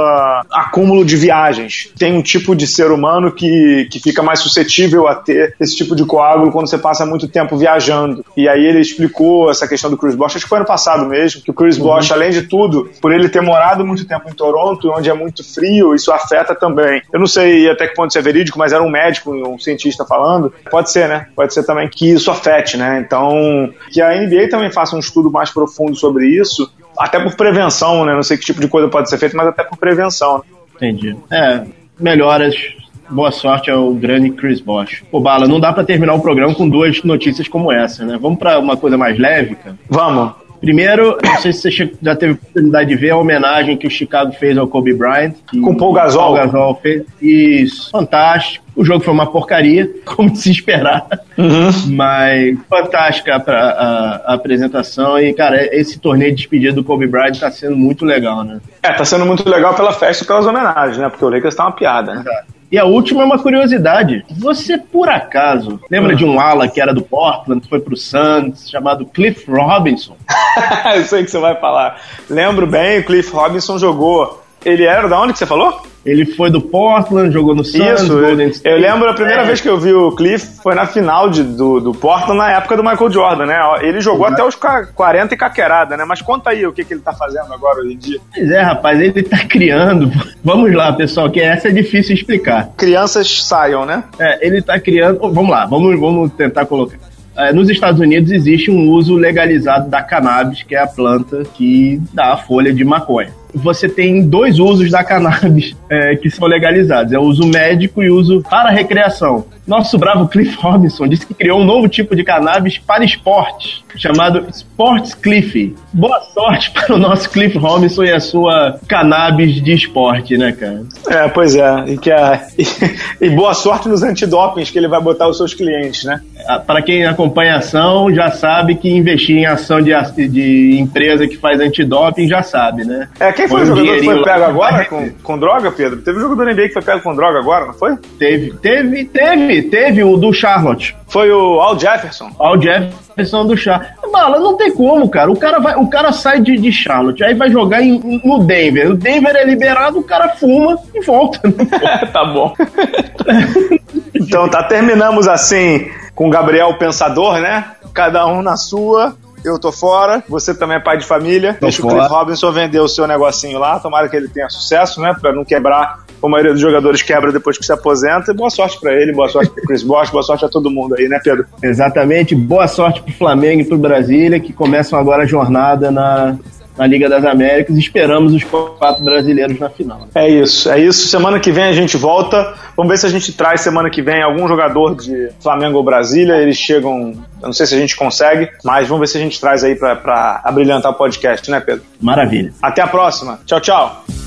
acúmulo de viagens. Tem um tipo de ser humano que, que fica mais suscetível a ter esse tipo de coágulo quando você passa muito tempo viajando. E aí ele explicou essa questão do Chris Bosh, acho que foi ano passado mesmo, que o Chris uhum. Bosh, além de tudo, por ele ter morado muito tempo em Toronto, onde é muito frio, isso afeta também. Eu não sei até que ponto isso é verídico, mas era um médico, um cientista falando. Pode ser, né? Pode ser também que isso afete, né? Então, que a NBA também faça um estudo mais profundo sobre isso, até por prevenção, né? Não sei que tipo de coisa pode ser feita, mas até por prevenção. Né? Entendi. É, melhoras. Boa sorte ao grande Chris Bosch. Pô, Bala, não dá para terminar o programa com duas notícias como essa, né? Vamos para uma coisa mais leve, cara? Vamos. Primeiro, não sei se você já teve oportunidade de ver a homenagem que o Chicago fez ao Kobe Bryant. Com Paul Gasol. Paul Gasol fez. Isso, fantástico. O jogo foi uma porcaria, como se esperar. Uhum. Mas fantástica a, a, a, apresentação. E, cara, esse torneio de despedida do Kobe Bryant tá sendo muito legal, né? É, tá sendo muito legal pela festa e pelas homenagens, né? Porque o Lakers tá uma piada, né? Exato. E a última é uma curiosidade. Você, por acaso, lembra uhum. de um ala que era do Portland, que foi pro Suns, chamado Cliff Robinson? Eu sei que você vai falar. Lembro bem, o Cliff Robinson jogou Ele era da onde que você falou? Ele foi do Portland, jogou no Suns, Isso, Golden eu, State. eu lembro a primeira É. vez que eu vi o Cliff foi na final de- do, do Portland, na época do Michael Jordan, né? Ele jogou até os ca- 40 e caquerada, né? Mas conta aí o que, que ele tá fazendo agora hoje em dia. Pois é, rapaz, ele tá criando. Vamos lá, pessoal, que essa é difícil explicar. Crianças saiam, né? É, ele tá criando. Vamos lá, vamos, vamos tentar colocar. É, nos Estados Unidos existe um uso legalizado da cannabis, que é a planta que dá a folha de maconha. Você tem dois usos da cannabis é, que são legalizados: é o uso médico e o uso para recreação. Nosso bravo Cliff Robinson disse que criou um novo tipo de cannabis para esporte, chamado Sports Cliff. Boa sorte para o nosso Cliff Robinson e a sua cannabis de esporte, né, cara? É, pois é. E, que a, e, boa sorte nos antidopings que ele vai botar os seus clientes, né? Ah, Para quem acompanha a ação, já sabe que investir em ação de, de empresa que faz antidoping já sabe, né? É, quem foi Põe o jogador que foi pego agora com, com droga, Pedro? Teve um jogador da NBA que foi pego com droga agora, não foi? Teve, teve, teve, teve o do Charlotte. Foi o Al Jefferson. Ao Jefferson do Charlotte. Bala, não tem como, cara. O cara, vai, o cara sai de, de Charlotte, aí vai jogar em- no Denver. O Denver é liberado, o cara fuma e volta. tá bom. então tá, terminamos assim com o Gabriel Pensador, né? Cada um na sua. Eu tô fora, você também é pai de família. Tô Deixa o fora. Cliff Robinson vender o seu negocinho lá. Tomara que ele tenha sucesso, né? Pra não quebrar, como a maioria dos jogadores quebra depois que se aposenta. E boa sorte pra ele, boa sorte pro Chris Bosh, boa sorte a todo mundo aí, né, Pedro? Exatamente. Boa sorte pro Flamengo e pro Brasília, que começam agora a jornada na, na Liga das Américas. Esperamos os quatro brasileiros na final. É isso, é isso. Semana que vem a gente volta. Vamos ver se a gente traz semana que vem algum jogador de Flamengo ou Brasília. Eles chegam. Eu não sei se a gente consegue, mas vamos ver se a gente traz aí pra, pra abrilhantar o podcast, né, Pedro? Maravilha. Até a próxima. Tchau, tchau.